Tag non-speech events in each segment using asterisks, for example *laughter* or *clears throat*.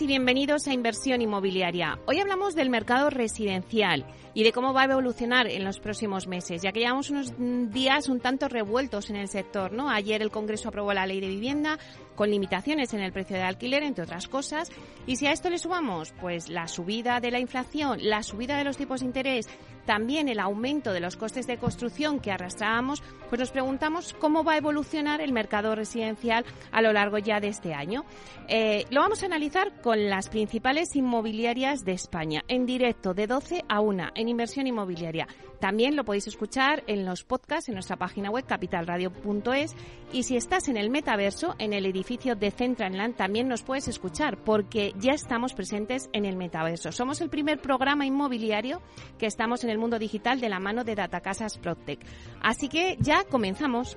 Y bienvenidos a Inversión Inmobiliaria. Hoy hablamos del mercado residencial y de cómo va a evolucionar en los próximos meses, ya que llevamos unos días un tanto revueltos en el sector, ¿no? Ayer el Congreso aprobó la Ley de Vivienda con limitaciones en el precio de alquiler, entre otras cosas, y si a esto le sumamos pues la subida de la inflación, la subida de los tipos de interés, también el aumento de los costes de construcción que arrastrábamos, pues nos preguntamos cómo va a evolucionar el mercado residencial a lo largo ya de este año. Eh, lo vamos a analizar con las principales inmobiliarias de España, en directo de 12 a 1, en inversión inmobiliaria. También lo podéis escuchar en los podcasts en nuestra página web capitalradio.es y si estás en el metaverso, en el edificio de Centraland, también nos puedes escuchar porque ya estamos presentes en el metaverso. Somos el primer programa inmobiliario que estamos en el mundo digital de la mano de Datacasas Protec. Así que ya comenzamos.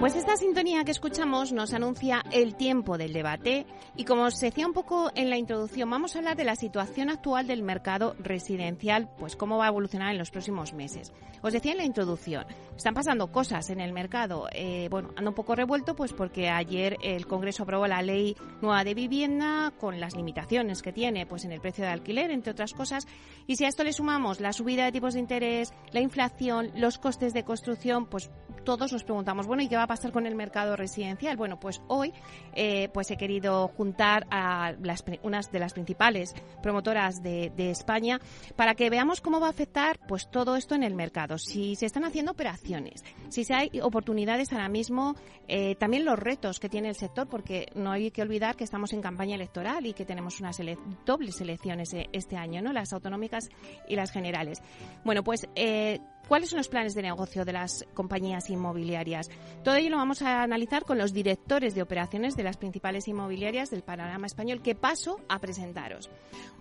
Pues esta sintonía que escuchamos nos anuncia el tiempo del debate y como os decía un poco en la introducción, vamos a hablar de la situación actual del mercado residencial, pues cómo va a evolucionar en los próximos meses. Os decía en la introducción, están pasando cosas en el mercado, eh, bueno, anda un poco revuelto pues porque ayer el Congreso aprobó la ley nueva de vivienda con las limitaciones que tiene pues en el precio de alquiler, entre otras cosas, y si a esto le sumamos la subida de tipos de interés, la inflación, los costes de construcción, pues todos nos preguntamos, bueno, ¿y qué va a pasar con el mercado residencial? Bueno, pues hoy eh, pues he querido juntar a las, unas de las principales promotoras de, España para que veamos cómo va a afectar pues todo esto en el mercado. Si se están haciendo operaciones, si hay oportunidades ahora mismo, eh, también los retos que tiene el sector, porque no hay que olvidar que estamos en campaña electoral y que tenemos unas dobles elecciones eh, este año, ¿no? Las autonómicas y las generales. Bueno, pues ¿Cuáles son los planes de negocio de las compañías inmobiliarias? Todo ello lo vamos a analizar con los directores de operaciones de las principales inmobiliarias del panorama español que paso a presentaros.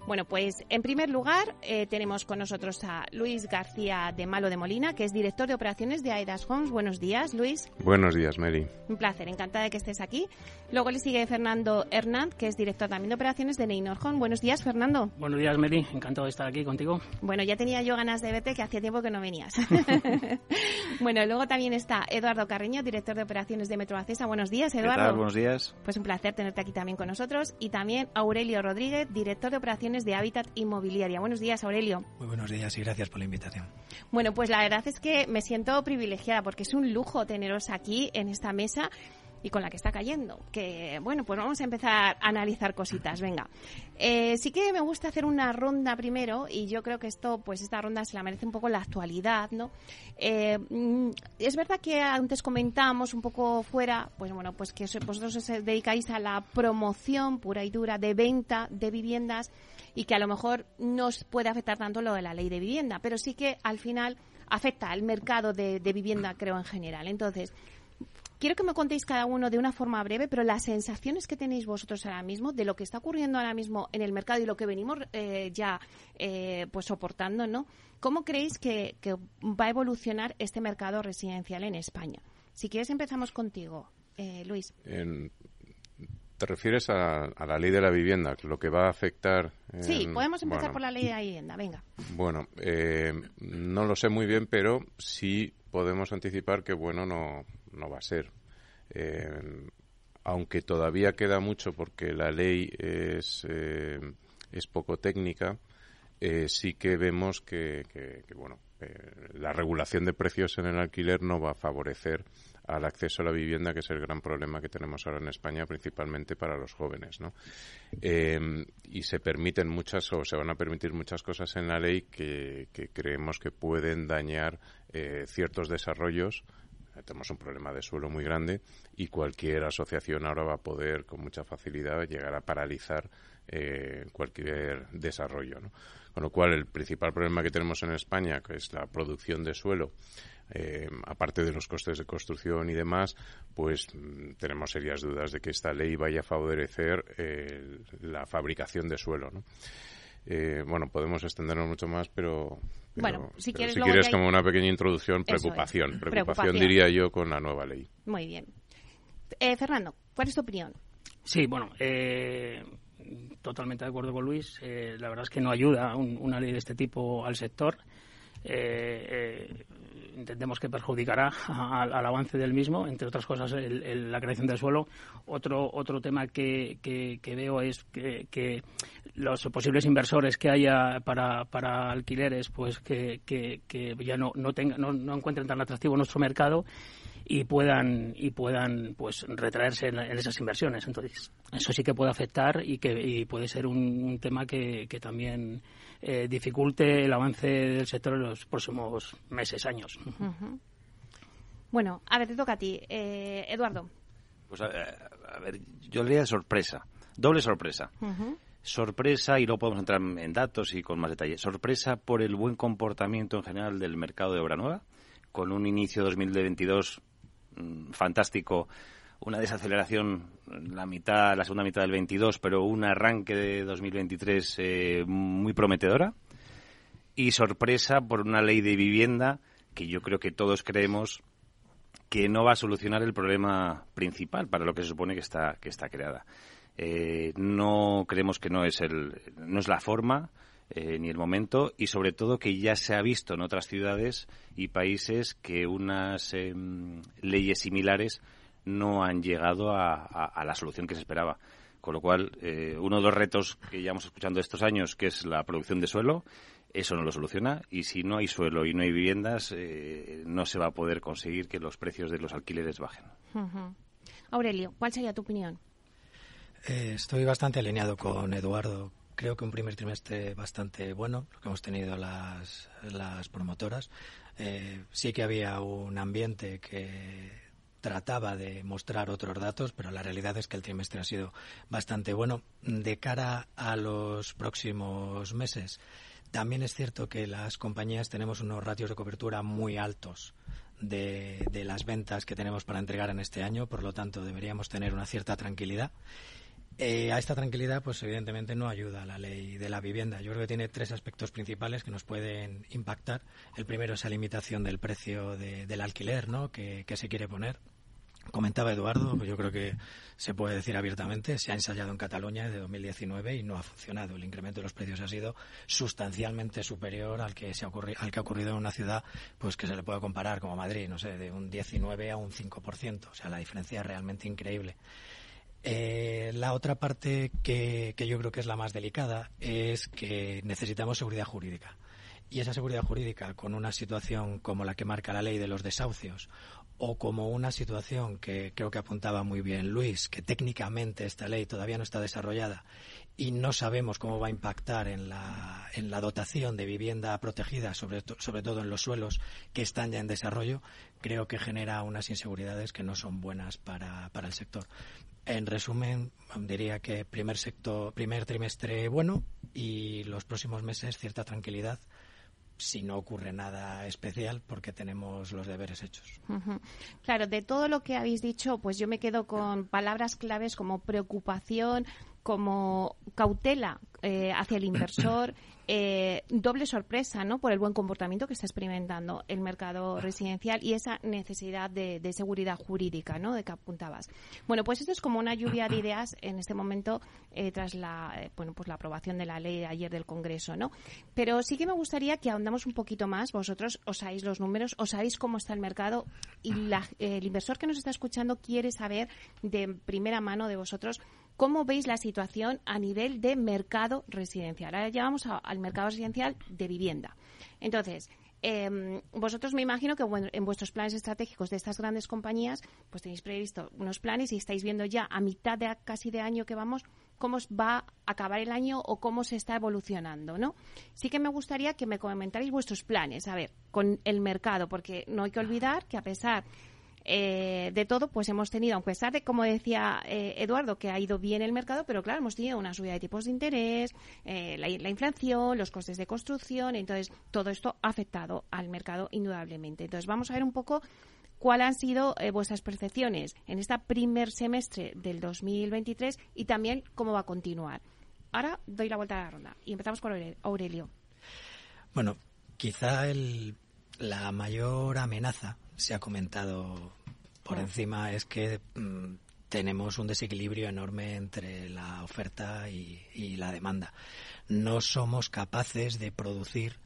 Bueno, pues en primer lugar eh, tenemos con nosotros a Luis García de Malo de Molina, que es director de operaciones de Aidas Homes. Buenos días, Luis. Buenos días, Mary. Un placer, encantada de que estés aquí. Luego le sigue Fernando Hernández, que es director también de operaciones de Neynor Home. Buenos días, Fernando. Buenos días, Mary. Encantado de estar aquí contigo. Bueno, ya tenía yo ganas de verte, que hacía tiempo que no venías. *laughs* bueno, luego también está Eduardo Carreño, director de operaciones de Metro Acesa. Buenos días, Eduardo. ¿Qué tal? Buenos días. Pues un placer tenerte aquí también con nosotros. Y también Aurelio Rodríguez, director de operaciones de Hábitat Inmobiliaria. Buenos días, Aurelio. Muy buenos días y gracias por la invitación. Bueno, pues la verdad es que me siento privilegiada porque es un lujo teneros aquí en esta mesa y con la que está cayendo. Que bueno, pues vamos a empezar a analizar cositas. Venga, eh, sí que me gusta hacer una ronda primero y yo creo que esto, pues esta ronda se la merece un poco la actualidad, ¿no? Eh, mm, es verdad que antes comentábamos un poco fuera, pues bueno, pues que vosotros os dedicáis a la promoción pura y dura de venta de viviendas y que a lo mejor no os puede afectar tanto lo de la ley de vivienda, pero sí que al final afecta al mercado de, de vivienda, creo, en general. Entonces, quiero que me contéis cada uno de una forma breve, pero las sensaciones que tenéis vosotros ahora mismo de lo que está ocurriendo ahora mismo en el mercado y lo que venimos eh, ya eh, pues soportando, ¿no? ¿Cómo creéis que, va a evolucionar este mercado residencial en España? Si quieres empezamos contigo, eh, Luis. ¿Te refieres a, la ley de la vivienda, lo que va a afectar? sí, podemos empezar por la ley de la vivienda, venga. Bueno, no lo sé muy bien, pero sí podemos anticipar que, bueno, no, no va a ser. Eh, aunque todavía queda mucho porque la ley es, eh, es poco técnica, eh, sí que vemos que, bueno, la regulación de precios en el alquiler no va a favorecer al acceso a la vivienda, que es el gran problema que tenemos ahora en España, principalmente para los jóvenes. Eh, y se permiten muchas o se van a permitir muchas cosas en la ley que, creemos que pueden dañar eh, ciertos desarrollos tenemos un problema de suelo muy grande y cualquier asociación ahora va a poder con mucha facilidad llegar a paralizar eh, cualquier desarrollo. Con lo cual, el principal problema que tenemos en España, que es la producción de suelo, eh, aparte de los costes de construcción y demás, pues mm, tenemos serias dudas de que esta ley vaya a favorecer eh, la fabricación de suelo. ¿no? Eh, bueno, podemos extendernos mucho más, pero, bueno, si quieres, como una pequeña introducción, preocupación, preocupación, diría yo con la nueva ley. Muy bien. Fernando, ¿cuál es tu opinión? Sí, bueno, totalmente de acuerdo con Luis. la verdad es que no ayuda una ley de este tipo al sector. Eh, entendemos que perjudicará al, avance del mismo, entre otras cosas la creación del suelo. Otro, otro tema que, que, veo es que, los posibles inversores que haya para, para alquileres, pues que, que, ya no, no, no, no encuentren tan atractivo nuestro mercado y puedan y puedan pues retraerse en, esas inversiones entonces eso sí que puede afectar y que puede ser un, tema que, que también eh, dificulte el avance del sector en los próximos meses, años. Bueno, a ver, te toca a ti. Eh, Eduardo. Pues a, ver, yo le diría sorpresa, doble sorpresa. Sorpresa, y luego podemos entrar en datos y con más detalle. Sorpresa por el buen comportamiento en general del mercado de obra nueva, con un inicio 2022 mm, fantástico una desaceleración la mitad, la segunda mitad del 22, pero un arranque de 2023 eh, muy prometedora y sorpresa por una ley de vivienda que yo creo que todos creemos que no va a solucionar el problema principal para lo que se supone que está que está creada. Eh, no creemos que no es el no es la forma eh, ni el momento y sobre todo que ya se ha visto en otras ciudades y países que unas em, leyes similares no han llegado a, la solución que se esperaba. Con lo cual, eh, uno de los retos que llevamos escuchando estos años, que es la producción de suelo, eso no lo soluciona. Y si no hay suelo y no hay viviendas, eh, no se va a poder conseguir que los precios de los alquileres bajen. Aurelio, ¿cuál sería tu opinión? Eh, estoy bastante alineado con Eduardo. Creo que un primer trimestre bastante bueno, lo que hemos tenido las, las promotoras. sí que había un ambiente que trataba de mostrar otros datos, pero la realidad es que el trimestre ha sido bastante bueno. De cara a los próximos meses, también es cierto que las compañías tenemos unos ratios de cobertura muy altos. De, de, las ventas que tenemos para entregar en este año, por lo tanto deberíamos tener una cierta tranquilidad. Eh, a esta tranquilidad, pues evidentemente no ayuda la ley de la vivienda. Yo creo que tiene tres aspectos principales que nos pueden impactar. El primero es la limitación del precio del alquiler, ¿no? que se quiere poner Comentaba Eduardo, pues yo creo que se puede decir abiertamente, se ha ensayado en Cataluña desde 2019 y no ha funcionado. El incremento de los precios ha sido sustancialmente superior al que, se ha, al que ha ocurrido en una ciudad pues que se le puede comparar como Madrid, no sé, de un 19 a un 5%. O sea, la diferencia es realmente increíble. Eh, la otra parte que, yo creo que es la más delicada es que necesitamos seguridad jurídica. Y esa seguridad jurídica, con una situación como la que marca la ley de los desahucios o como una situación que creo que apuntaba muy bien Luis, que técnicamente esta ley todavía no está desarrollada y no sabemos cómo va a impactar en la, en la dotación de vivienda protegida, sobre, sobre todo en los suelos que están ya en desarrollo, creo que genera unas inseguridades que no son buenas para, para el sector. En resumen, diría que primer, sector, primer trimestre bueno y los próximos meses cierta tranquilidad si no ocurre nada especial porque tenemos los deberes hechos. Claro, de todo lo que habéis dicho, pues yo me quedo con palabras claves como preocupación, como cautela eh, hacia el inversor, eh, doble sorpresa ¿no? por el buen comportamiento que está experimentando el mercado residencial y esa necesidad de, seguridad jurídica ¿no? de que apuntabas. Bueno, pues esto es como una lluvia de ideas en este momento eh, tras la, bueno, pues la aprobación de la ley ayer del Congreso. ¿no? Pero sí que me gustaría que ahondamos un poquito más. Vosotros os sabéis los números, os sabéis cómo está el mercado y el inversor que nos está escuchando quiere saber de primera mano de vosotros ¿Cómo veis la situación a nivel de mercado residencial? Ahora ya vamos al mercado residencial de vivienda. Entonces, Em, vosotros me imagino que en vuestros planes estratégicos de estas grandes compañías, pues tenéis previsto unos planes y estáis viendo ya a mitad de casi de año que vamos cómo va a acabar el año o cómo se está evolucionando, ¿no? Sí que me gustaría que me comentarais vuestros planes, a ver, con el mercado, porque no hay que olvidar que a pesar eh, de todo, pues hemos tenido, a pesar de, como decía eh, Eduardo, que ha ido bien el mercado, pero claro, hemos tenido una subida de tipos de interés, eh, la, inflación, los costes de construcción, entonces todo esto ha afectado al mercado indudablemente. Entonces vamos a ver un poco cuáles han sido vuestras percepciones en este primer semestre del 2023 y también cómo va a continuar. Ahora doy la vuelta a la ronda y empezamos con Aurelio. Bueno, quizá el, la mayor amenaza se ha comentado por encima es que mm, tenemos un desequilibrio enorme entre la oferta y, la demanda. No somos capaces de producir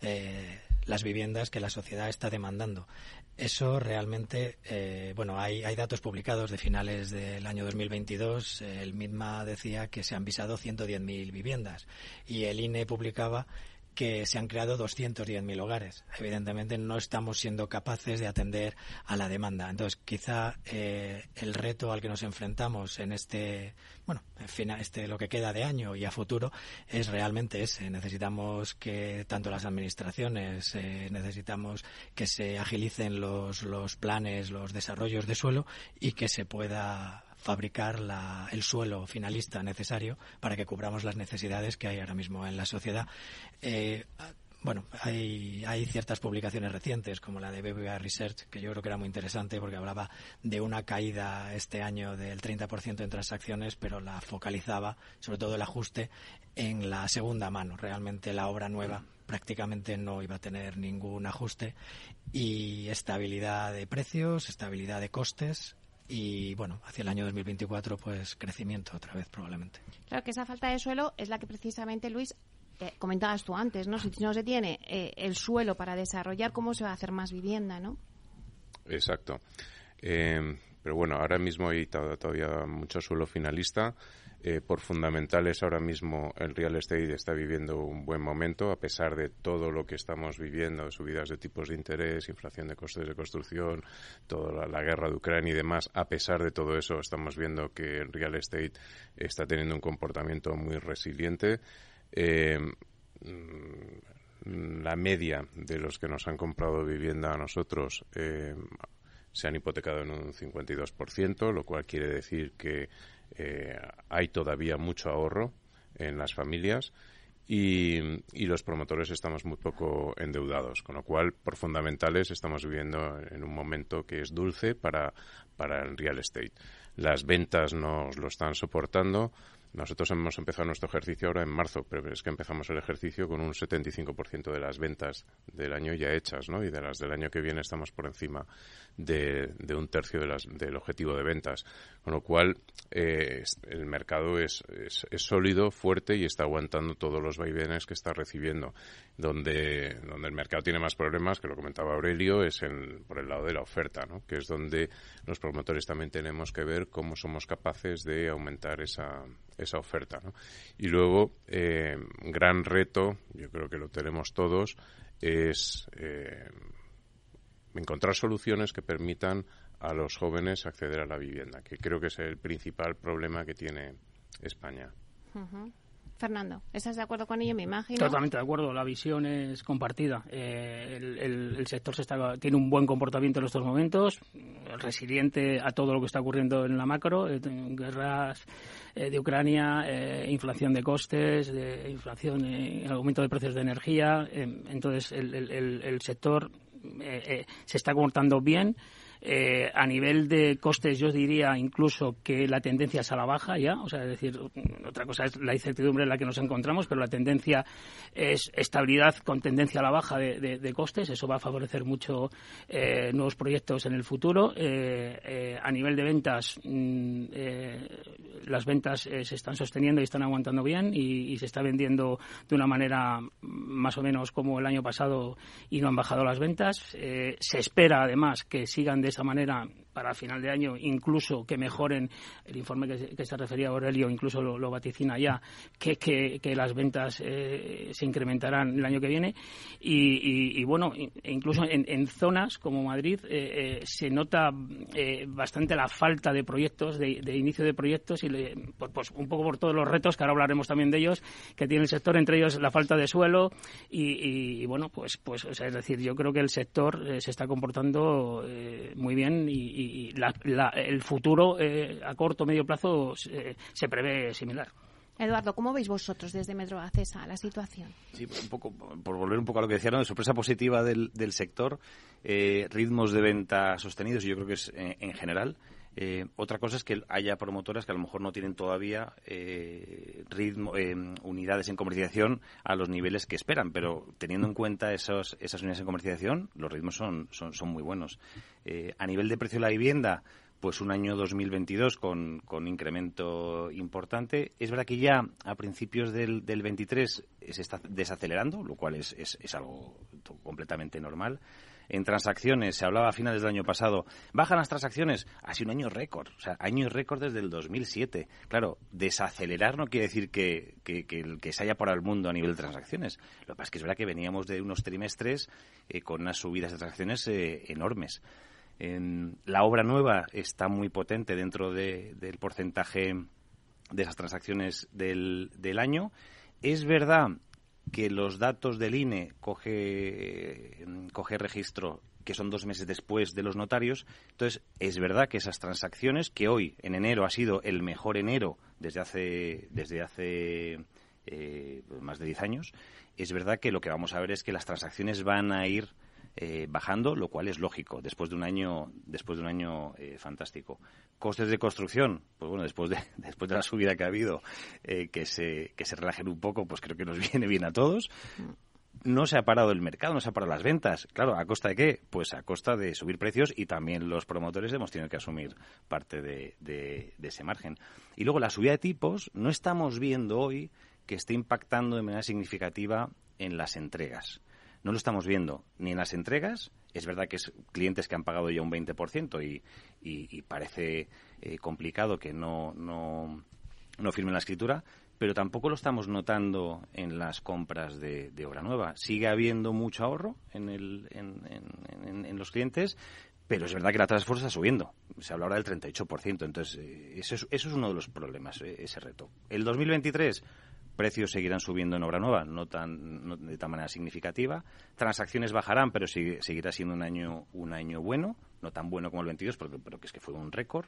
eh, las viviendas que la sociedad está demandando. Eso realmente, eh, bueno, hay, hay, datos publicados de finales del año 2022. El MITMA decía que se han visado 110.000 viviendas y el INE publicaba que se han creado 210.000 hogares. Evidentemente no estamos siendo capaces de atender a la demanda. Entonces, quizá eh, el reto al que nos enfrentamos en este, bueno, en fin, este lo que queda de año y a futuro es realmente ese. Necesitamos que tanto las administraciones, eh, necesitamos que se agilicen los, los planes, los desarrollos de suelo y que se pueda fabricar el suelo finalista necesario para que cubramos las necesidades que hay ahora mismo en la sociedad. Eh, bueno, hay, hay ciertas publicaciones recientes, como la de BBVA Research, que yo creo que era muy interesante porque hablaba de una caída este año del 30% en transacciones, pero la focalizaba, sobre todo el ajuste, en la segunda mano. Realmente la obra nueva prácticamente no iba a tener ningún ajuste y estabilidad de precios, estabilidad de costes y bueno, hacia el año 2024 pues crecimiento otra vez probablemente. Claro que esa falta de suelo es la que precisamente Luis eh, comentabas tú antes, ¿no? Si no se tiene eh, el suelo para desarrollar, ¿cómo se va a hacer más vivienda, no? Exacto. Eh, pero bueno, ahora mismo hay todavía mucho suelo finalista eh, por fundamentales ahora mismo el real estate está viviendo un buen momento a pesar de todo lo que estamos viviendo, subidas de tipos de interés, inflación de costes de construcción, toda la, guerra de Ucrania y demás. A pesar de todo eso, estamos viendo que el real estate está teniendo un comportamiento muy resiliente. Eh, mm, la media de los que nos han comprado vivienda a nosotros eh, se han hipotecado en un 52%, lo cual quiere decir que eh, hay todavía mucho ahorro en las familias y, los promotores estamos muy poco endeudados, con lo cual, por fundamentales, estamos viviendo en un momento que es dulce para, para el real estate. Las ventas nos lo están soportando, nosotros hemos empezado nuestro ejercicio ahora en marzo, pero es que empezamos el ejercicio con un 75% de las ventas del año ya hechas, ¿no? Y de las del año que viene estamos por encima de, un tercio de las, del objetivo de ventas. Con lo cual, eh, el mercado es, es, sólido, fuerte y está aguantando todos los vaivenes que está recibiendo. Donde, donde el mercado tiene más problemas, que lo comentaba Aurelio, es por el lado de la oferta, ¿no? Que es donde los promotores también tenemos que ver cómo somos capaces de aumentar esa esa oferta. Y luego, eh, gran reto, yo creo que lo tenemos todos, es eh, encontrar soluciones que permitan a los jóvenes acceder a la vivienda, que creo que es el principal problema que tiene España. Fernando, ¿estás de acuerdo con ello? Me imagino. Totalmente de acuerdo. La visión es compartida. Eh, el, sector se está, tiene un buen comportamiento en estos momentos, resiliente a todo lo que está ocurriendo en la macro, eh, guerras eh, de Ucrania, inflación de costes, de inflación, aumento de precios de energía. entonces, el, el sector se está comportando bien. Eh, a nivel de costes, yo diría incluso que la tendencia es a la baja ya. O sea, es decir, otra cosa es la incertidumbre en la que nos encontramos, pero la tendencia es estabilidad con tendencia a la baja de, costes. Eso va a favorecer mucho eh, nuevos proyectos en el futuro. Eh, a nivel de ventas, mm, las ventas se están sosteniendo y están aguantando bien y, y se está vendiendo de una manera más o menos como el año pasado y no han bajado las ventas. se espera además que sigan de esa manera para final de año, incluso que mejoren el informe que, se refería a Aurelio, incluso lo, vaticina ya, que, que, las ventas eh, se incrementarán el año que viene. Y, bueno, incluso en, zonas como Madrid eh, se nota bastante la falta de proyectos, de, inicio de proyectos, y pues, pues, un poco por todos los retos, que ahora hablaremos también de ellos, que tiene el sector, entre ellos la falta de suelo. Y, bueno, pues, pues es decir, yo creo que el sector se está comportando muy bien y y el futuro eh, a corto o medio plazo se, prevé similar. Eduardo, ¿cómo veis vosotros desde Metro Acesa la situación? Sí, un poco, por volver un poco a lo que decía, ¿no? sorpresa positiva del, sector, eh, ritmos de venta sostenidos, y yo creo que es eh, en general. Eh, otra cosa es que haya promotoras que a lo mejor no tienen todavía eh, ritmo, eh, unidades en comercialización a los niveles que esperan, pero teniendo en cuenta esos, esas unidades en comercialización, los ritmos son, son, son muy buenos. a nivel de precio de la vivienda, pues un año 2022 con, con incremento importante. Es verdad que ya a principios del, del 23 se está desacelerando, lo cual es, es, es algo completamente normal en transacciones, se hablaba a finales del año pasado, bajan las transacciones, ha sido un año récord, o sea, año récord desde el 2007. Claro, desacelerar no quiere decir que, que, se haya parado el mundo a nivel de transacciones. Lo que pasa es que es verdad que veníamos de unos trimestres eh, con unas subidas de transacciones eh, enormes. la obra nueva está muy potente dentro del porcentaje de esas transacciones del año. Es verdad que los datos del INE coge, coge registro que son dos meses después de los notarios. Entonces, es verdad que esas transacciones, que hoy, en enero, ha sido el mejor enero desde hace, desde hace eh, más de 10 años, es verdad que lo que vamos a ver es que las transacciones van a ir eh, bajando, lo cual es lógico después de un año después de un año eh, fantástico. Costes de construcción, pues bueno, después de *laughs* después de la subida que ha habido, eh, que se que se relajen un poco, pues creo que nos *laughs* viene bien a todos. No se ha parado el mercado, no se ha parado las ventas. Claro, ¿a costa de qué? Pues a costa de subir precios y también los promotores hemos tenido que asumir parte de, de ese margen. Y luego la subida de tipos, no estamos viendo hoy que esté impactando de manera significativa en las entregas. No lo estamos viendo ni en las entregas. Es verdad que es clientes que han pagado ya un 20% y, y, parece eh, complicado que no, no, no firmen la escritura, pero tampoco lo estamos notando en las compras de, obra nueva. Sigue habiendo mucho ahorro en, el, en, en, los clientes, pero es verdad que la de esfuerzo está subiendo. Se habla ahora del 38%. Entonces, eh, eso es, eso es uno de los problemas, eh, ese reto. El 2023 precios seguirán subiendo en obra nueva, no tan de tal manera significativa. Transacciones bajarán, pero seguirá siendo un año un año bueno, no tan bueno como el 22, pero, pero que es que fue un récord.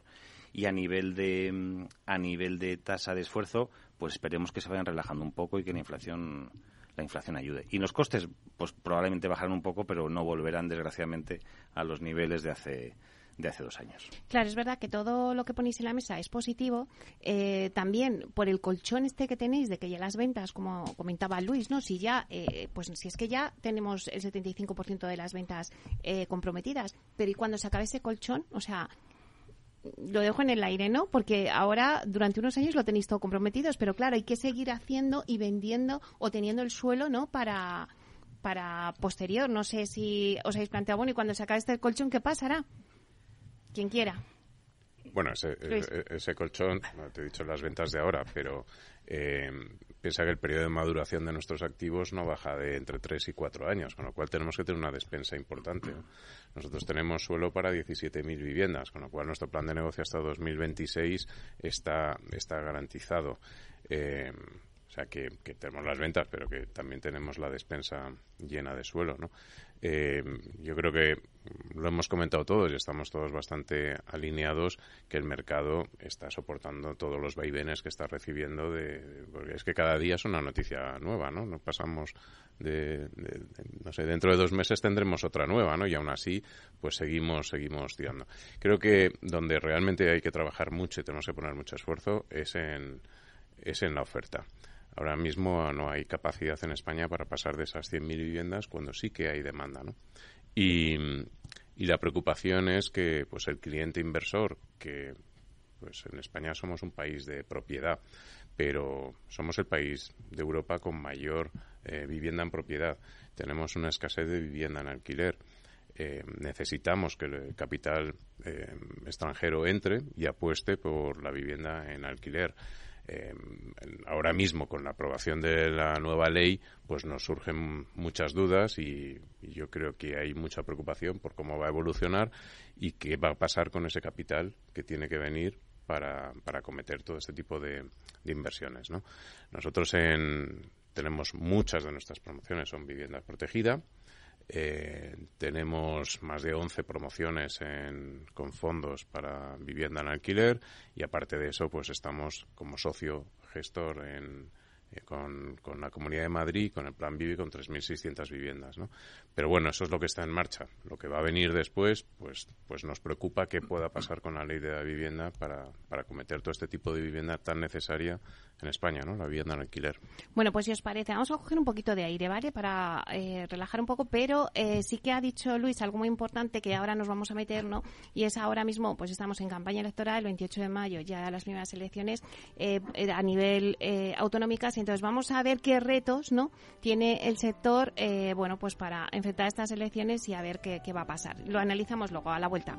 Y a nivel de mm, a nivel de tasa de esfuerzo, pues esperemos que se vayan relajando un poco y que la inflación la inflación ayude. Y los costes, pues probablemente bajarán un poco, pero no volverán desgraciadamente a los niveles de hace de hace dos años. Claro, es verdad que todo lo que ponéis en la mesa es positivo. Eh, también por el colchón este que tenéis de que ya las ventas, como comentaba Luis, ¿no? Si ya, eh, pues si es que ya tenemos el 75% de las ventas eh, comprometidas, pero ¿y cuando se acabe ese colchón? O sea, lo dejo en el aire, ¿no? Porque ahora, durante unos años lo tenéis todo comprometido, pero claro, hay que seguir haciendo y vendiendo o teniendo el suelo, ¿no? Para, para posterior. No sé si os habéis planteado, bueno, y cuando se acabe este colchón, ¿qué pasará? Quien quiera. Bueno, ese, ese, colchón, te he dicho las ventas de ahora, pero eh, piensa que el periodo de maduración de nuestros activos no baja de entre 3 y 4 años, con lo cual tenemos que tener una despensa importante. Nosotros tenemos suelo para 17.000 viviendas, con lo cual nuestro plan de negocio hasta 2026 está, está garantizado. Eh, sea, que, tenemos las ventas, pero que también tenemos la despensa llena de suelo, ¿no? Eh, yo creo que lo hemos comentado todos y estamos todos bastante alineados que el mercado está soportando todos los vaivenes que está recibiendo de, porque es que cada día es una noticia nueva no no pasamos de, no sé dentro de dos meses tendremos otra nueva no y aún así pues seguimos seguimos tirando. Creo que donde realmente hay que trabajar mucho y tenemos que poner mucho esfuerzo es en es en la oferta Ahora mismo no hay capacidad en España para pasar de esas 100.000 viviendas cuando sí que hay demanda, ¿no? Y, la preocupación es que pues el cliente inversor, que pues en España somos un país de propiedad, pero somos el país de Europa con mayor eh, vivienda en propiedad. Tenemos una escasez de vivienda en alquiler. eh, necesitamos que el capital eh, extranjero entre y apueste por la vivienda en alquiler. Eh, ahora mismo, con la aprobación de la nueva ley, pues nos surgen muchas dudas y, yo creo que hay mucha preocupación por cómo va a evolucionar y qué va a pasar con ese capital que tiene que venir para, para cometer todo este tipo de, de inversiones. ¿no? Nosotros en, tenemos muchas de nuestras promociones son vivienda protegida eh, tenemos más de 11 promociones con fondos para vivienda en alquiler y aparte de eso, pues estamos como socio gestor en, eh, con, la Comunidad de Madrid, con el Plan Vivi, con 3.600 viviendas, ¿no? Pero bueno, eso es lo que está en marcha. Lo que va a venir después, pues, pues nos preocupa qué pueda pasar con la ley de la vivienda para, para cometer todo este tipo de vivienda tan necesaria en España, ¿no? La vivienda en alquiler. Bueno, pues si os parece, vamos a coger un poquito de aire, ¿vale? Para eh, relajar un poco, pero eh, sí que ha dicho Luis algo muy importante que ahora nos vamos a meter, ¿no? Y es ahora mismo, pues estamos en campaña electoral, el 28 de mayo, ya las primeras elecciones eh, a nivel autonómicas, y entonces vamos a ver qué retos, ¿no? Tiene el sector, bueno, pues para enfrentar estas elecciones y a ver qué, qué va a pasar. Lo analizamos luego a la vuelta.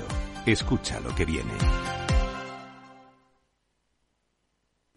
Escucha lo que viene.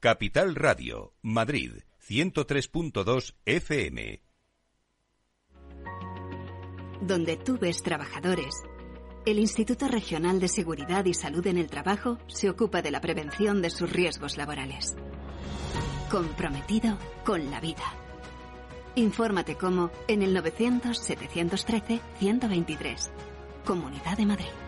Capital Radio, Madrid, 103.2 FM. Donde tú ves trabajadores, el Instituto Regional de Seguridad y Salud en el Trabajo se ocupa de la prevención de sus riesgos laborales. Comprometido con la vida. Infórmate cómo en el 900-713-123. Comunidad de Madrid.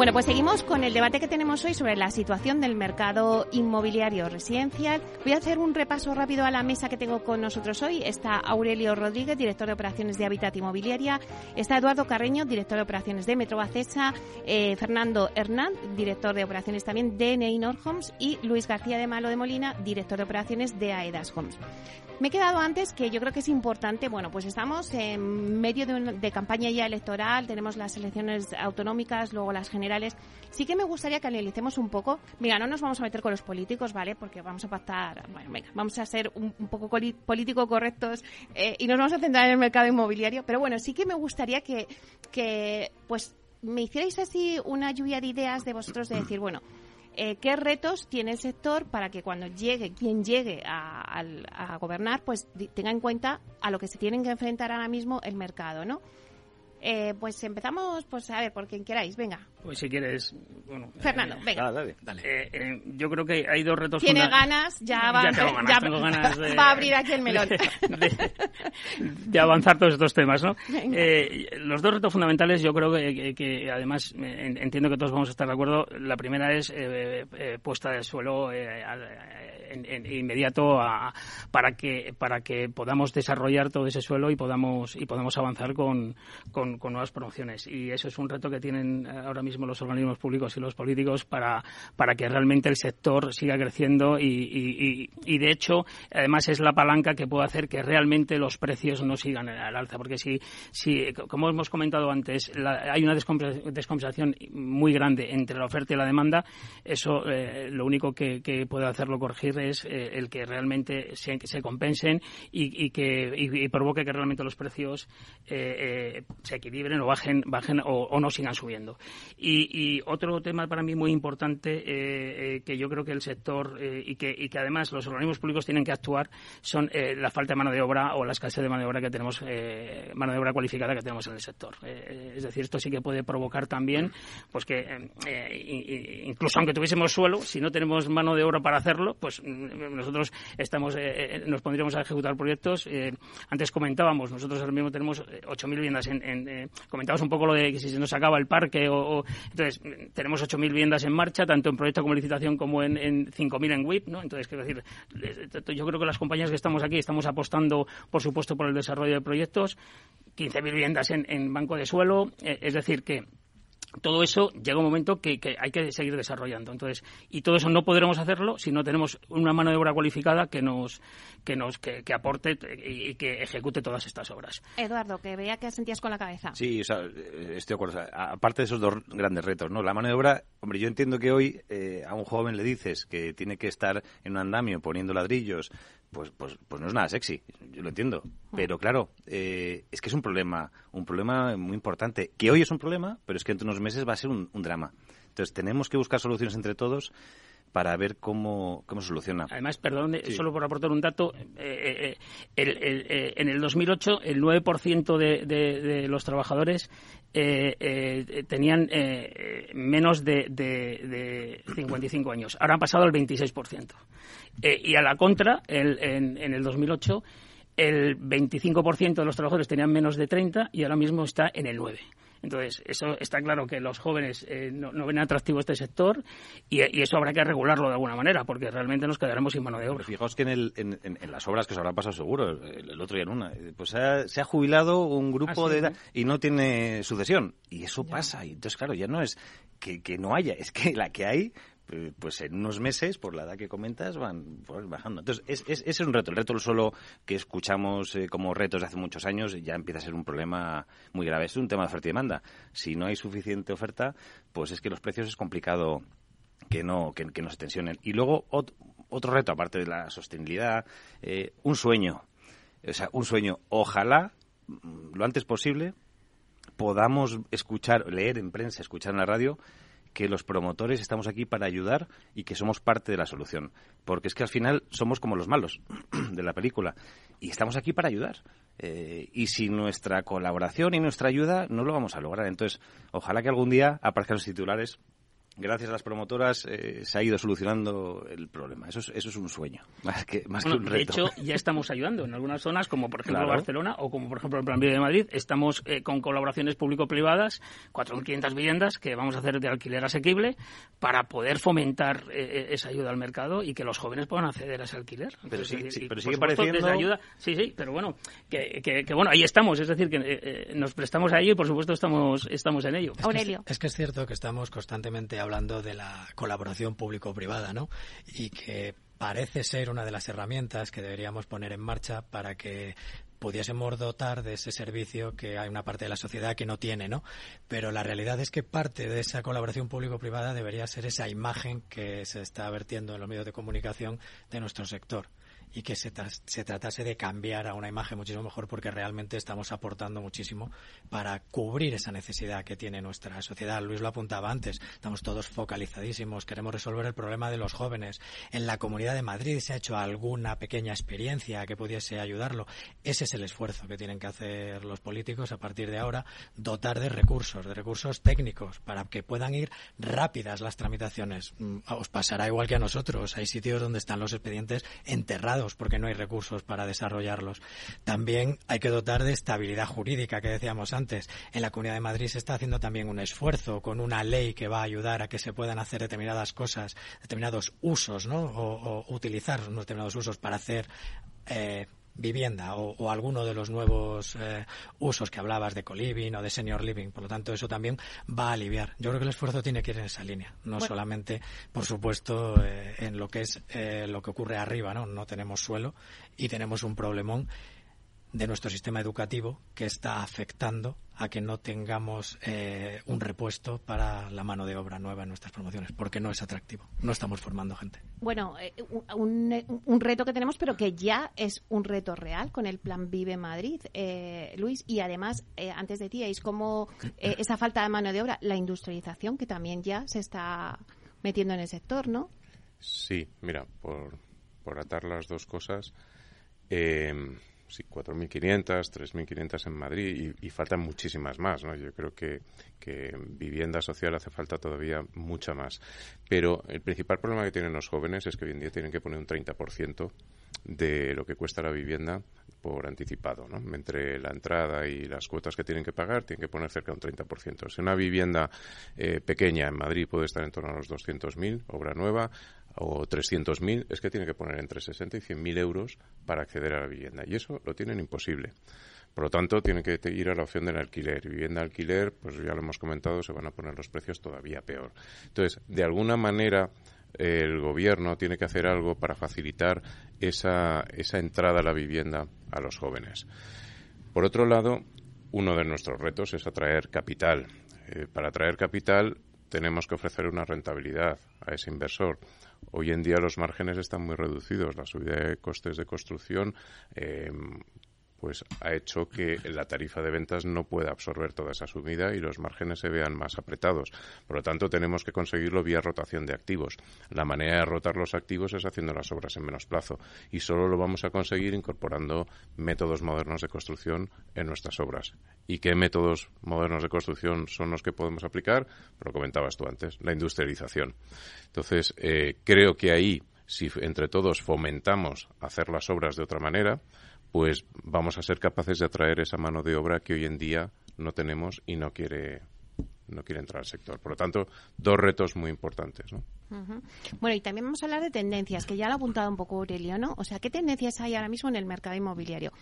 Bueno, pues seguimos con el debate que tenemos hoy sobre la situación del mercado inmobiliario residencial. Voy a hacer un repaso rápido a la mesa que tengo con nosotros hoy. Está Aurelio Rodríguez, director de operaciones de Habitat Inmobiliaria. Está Eduardo Carreño, director de operaciones de Metro. Eh, Fernando Hernán, director de operaciones también de Neynor Homes. Y Luis García de Malo de Molina, director de operaciones de Aedas Homes. Me he quedado antes que yo creo que es importante, bueno, pues estamos en medio de, campaña ya electoral, tenemos las elecciones autonómicas, luego las generales. Sí que me gustaría que analicemos un poco, mira, no nos vamos a meter con los políticos, ¿vale? Porque vamos a pactar, bueno, venga, vamos a ser un, poco político correctos eh, y nos vamos a centrar en el mercado inmobiliario, pero bueno, sí que me gustaría que, que pues me hicierais así una lluvia de ideas de vosotros de decir, bueno, eh, qué retos tiene el sector para que cuando llegue, quien llegue a, a gobernar, pues tenga en cuenta a lo que se tienen que enfrentar ahora mismo el mercado, ¿no? Eh, pues empezamos, pues a ver, por quien queráis, venga. Pues si quieres, bueno. Fernando, eh, venga. Dale, dale. Eh, eh, yo creo que hay dos retos. Tiene ganas, ya va, ya ganas, ya, tengo ganas de, va a abrir aquí el melón. *laughs* De, de, avanzar todos estos temas, ¿no? los dos retos fundamentales, yo creo que, que, además entiendo que todos vamos a estar de acuerdo. La primera es puesta de suelo en, inmediato a, para que para que podamos desarrollar todo ese suelo y podamos y podamos avanzar con, con, nuevas promociones y eso es un reto que tienen ahora mismo los organismos públicos y los políticos para para que realmente el sector siga creciendo y, y, y, de hecho además es la palanca que puede hacer que realmente los precios no sigan al alza porque si si como hemos comentado antes hay una descompensación muy grande entre la oferta y la demanda eso eh, lo único que, que puede hacerlo corregir es eh, el que realmente se, se compensen y, que y, provoque que realmente los precios eh, eh, se equilibren o bajen, bajen o, no sigan subiendo. Y, otro tema para mí muy importante que yo creo que el sector y, que, y que además los organismos públicos tienen que actuar son la falta de mano de obra o la escasez de mano de obra que tenemos, mano de obra cualificada que tenemos en el sector. es decir, esto sí que puede provocar también pues que incluso aunque tuviésemos suelo, si no tenemos mano de obra para hacerlo, pues nosotros estamos, eh, eh, nos pondríamos a ejecutar proyectos. Eh, antes comentábamos, nosotros ahora mismo tenemos 8.000 viviendas. En, en comentábamos un poco lo de que si se nos acaba el parque o, entonces tenemos 8.000 viviendas en marcha, tanto en proyecto como licitación como en, en 5.000 en WIP, ¿no? Entonces, quiero decir, yo creo que las compañías que estamos aquí estamos apostando, por supuesto, por el desarrollo de proyectos, 15.000 viviendas en, en banco de suelo, es decir, que todo eso llega un momento que, hay que seguir desarrollando. Entonces, y todo eso no podremos hacerlo si no tenemos una mano de obra cualificada que nos que nos que, aporte y, que ejecute todas estas obras. Eduardo, que veía que sentías con la cabeza. Sí, o sea, estoy de acuerdo. aparte de esos dos grandes retos, ¿no? La mano de obra, hombre, yo entiendo que hoy eh, a un joven le dices que tiene que estar en un andamio poniendo ladrillos, pues, pues, pues no es nada sexy, yo lo entiendo. Mm. Pero claro, eh, es que es un problema, un problema muy importante, que hoy es un problema, pero es que entre unos meses va a ser un, drama. Entonces tenemos que buscar soluciones entre todos para ver cómo, cómo soluciona. Además, perdón, solo por aportar un dato, eh, eh, en el 2008 el 9% de, de, los trabajadores tenían menos de, de, 55 años. Ahora han pasado al 26%. Eh, y a la contra, en, el 2008, el 25% de los trabajadores tenían menos de 30 y ahora mismo está en el 9%. Entonces, eso está claro que los jóvenes eh, no, ven atractivo este sector y, eso habrá que regularlo de alguna manera porque realmente nos quedaremos sin mano de obra. Fijaos que en, las obras que os habrán pasado seguro, el, otro día en una, pues se ha jubilado un grupo ah, de edad y no tiene sucesión. Y eso pasa. Y entonces, claro, ya no es que, que no haya, es que la que hay eh, pues en unos meses, por la edad que comentas, van pues, bajando. Entonces, es, es, es, un reto. El reto solo que escuchamos eh, como retos de hace muchos años ya empieza a ser un problema muy grave. Es un tema de oferta y demanda. Si no hay suficiente oferta, pues es que los precios es complicado que no, que, no se tensionen. Y luego, otro reto, aparte de la sostenibilidad, eh, un sueño. O sea, un sueño. Ojalá, mm, lo antes posible, podamos escuchar, leer en prensa, escuchar en la radio que los promotores estamos aquí para ayudar y que somos parte de la solución. Porque es que al final somos como los malos *clears throat* de la película y estamos aquí para ayudar. Eh, y sin nuestra colaboración y nuestra ayuda no lo vamos a lograr. Entonces, ojalá que algún día aparezcan los titulares gracias a las promotoras eh, se ha ido solucionando el problema. Eso es, eso es un sueño, *laughs* más que, más que un reto. De hecho, ya estamos ayudando en algunas zonas, como por ejemplo Barcelona o como por ejemplo el Plan Vida de Madrid. Estamos eh, con colaboraciones público-privadas, 4.500 viviendas que vamos a hacer de alquiler asequible para poder fomentar eh, esa ayuda al mercado y que los jóvenes puedan acceder a ese alquiler. pero, sí, pero sigue pareciendo... ayuda, sí, sí, pero bueno, que, que, bueno, ahí estamos. Es decir, que nos prestamos a ello y por supuesto estamos, estamos en ello. Aurelio. es que es cierto que estamos constantemente hablando de la colaboración público-privada, ¿no? Y que parece ser una de las herramientas que deberíamos poner en marcha para que pudiésemos dotar de ese servicio que hay una parte de la sociedad que no tiene, ¿no? Pero la realidad es que parte de esa colaboración público-privada debería ser esa imagen que se está vertiendo en los medios de comunicación de nuestro sector y que se, se, tratase de cambiar a una imagen muchísimo mejor porque realmente estamos aportando muchísimo para cubrir esa necesidad que tiene nuestra sociedad. Luis lo apuntaba antes, estamos todos focalizadísimos, queremos resolver el problema de los jóvenes. En la Comunidad de Madrid se ha hecho alguna pequeña experiencia que pudiese ayudarlo. Ese es el esfuerzo que tienen que hacer los políticos a partir de ahora, dotar de recursos, de recursos técnicos para que puedan ir rápidas las tramitaciones. Mm, os pasará igual que a nosotros. Hay sitios donde están los expedientes enterrados porque no hay recursos para desarrollarlos. También hay que dotar de estabilidad jurídica que decíamos antes. En la Comunidad de Madrid se está haciendo también un esfuerzo con una ley que va a ayudar a que se puedan hacer determinadas cosas, determinados usos, ¿no? O, utilizar determinados usos para hacer eh, vivienda o, alguno de los nuevos eh, usos que hablabas de co-living o de senior living. Por lo tanto, eso también va a aliviar. Yo creo que el esfuerzo tiene que ir en esa línea, no solamente, por supuesto, eh, en lo que es eh, lo que ocurre arriba, ¿no? No tenemos suelo y tenemos un problemón de nuestro sistema educativo que está afectando a que no tengamos eh, un repuesto para la mano de obra nueva en nuestras promociones, porque no es atractivo, no estamos formando gente. Bueno, eh, un, un, reto que tenemos, pero que ya es un reto real con el Plan Vive Madrid, eh, Luis, y además, antes de ti, es como esa falta de mano de obra, la industrialización que también ya se está metiendo en el sector, ¿no? Sí, mira, por, por atar las dos cosas, eh, sí, 4.500, 3.500 en Madrid y, faltan muchísimas más. ¿no? Yo creo que, que vivienda social hace falta todavía mucha más. Pero el principal problema que tienen los jóvenes es que hoy en día tienen que poner un 30% de lo que cuesta la vivienda por anticipado, ¿no? Entre la entrada y las cuotas que tienen que pagar, tienen que poner cerca de un 30%. Si una vivienda eh, pequeña en Madrid puede estar en torno a los 200.000, obra nueva, o 300.000, es que tiene que poner entre 60 y 100.000 euros para acceder a la vivienda. Y eso lo tienen imposible. Por lo tanto, tiene que ir a la opción del alquiler. Vivienda alquiler, pues ya lo hemos comentado, se van a poner los precios todavía peor. Entonces, de alguna manera, el gobierno tiene que hacer algo para facilitar esa, esa entrada a la vivienda a los jóvenes. Por otro lado, uno de nuestros retos es atraer capital. Eh, para atraer capital tenemos que ofrecer una rentabilidad a ese inversor. Hoy en día los márgenes están muy reducidos. La subida de costes de construcción eh, pues ha hecho que la tarifa de ventas no pueda absorber toda esa subida y los márgenes se vean más apretados. Por lo tanto, tenemos que conseguirlo vía rotación de activos. La manera de rotar los activos es haciendo las obras en menos plazo y solo lo vamos a conseguir incorporando métodos modernos de construcción en nuestras obras. ¿Y qué métodos modernos de construcción son los que podemos aplicar? Lo comentabas tú antes, la industrialización. Entonces, eh, creo que ahí, si entre todos fomentamos hacer las obras de otra manera, pues vamos a ser capaces de atraer esa mano de obra que hoy en día no tenemos y no quiere no quiere entrar al sector. Por lo tanto, dos retos muy importantes. ¿no? Bueno, y también vamos a hablar de tendencias, que ya lo ha apuntado un poco Aurelio, ¿no? O sea, ¿qué tendencias hay ahora mismo en el mercado inmobiliario?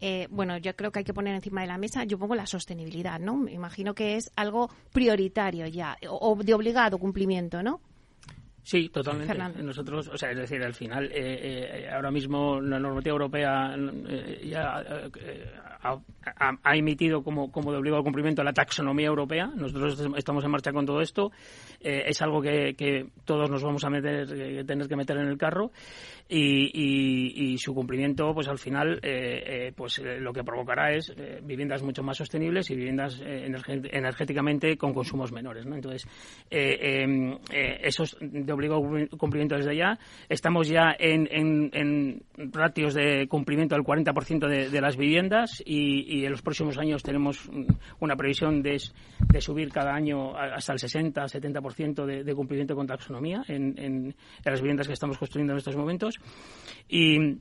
Eh, bueno, yo creo que hay que poner encima de la mesa, yo pongo la sostenibilidad, ¿no? Me imagino que es algo prioritario ya, o de obligado cumplimiento, ¿no? Sí, totalmente. Nosotros, o sea, es decir, al final, eh, eh, ahora mismo la normativa europea eh, ya ha, emitido como, como de obligado cumplimiento la taxonomía europea. Nosotros estamos en marcha con todo esto. es algo que, que, todos nos vamos a meter, tener que meter en el carro y, su cumplimiento, pues al final, eh, eh, pues eh, lo que provocará es viviendas mucho más sostenibles y viviendas energéticamente con consumos menores. ¿no? Entonces, em, eso de obligado cumplimiento desde ya. Estamos ya en, ratios de cumplimiento del 40% de, de las viviendas y, en los próximos años tenemos una previsión de, subir cada año hasta el 60-70% de, de cumplimiento con taxonomía en, en, las viviendas que estamos construyendo en estos momentos. Y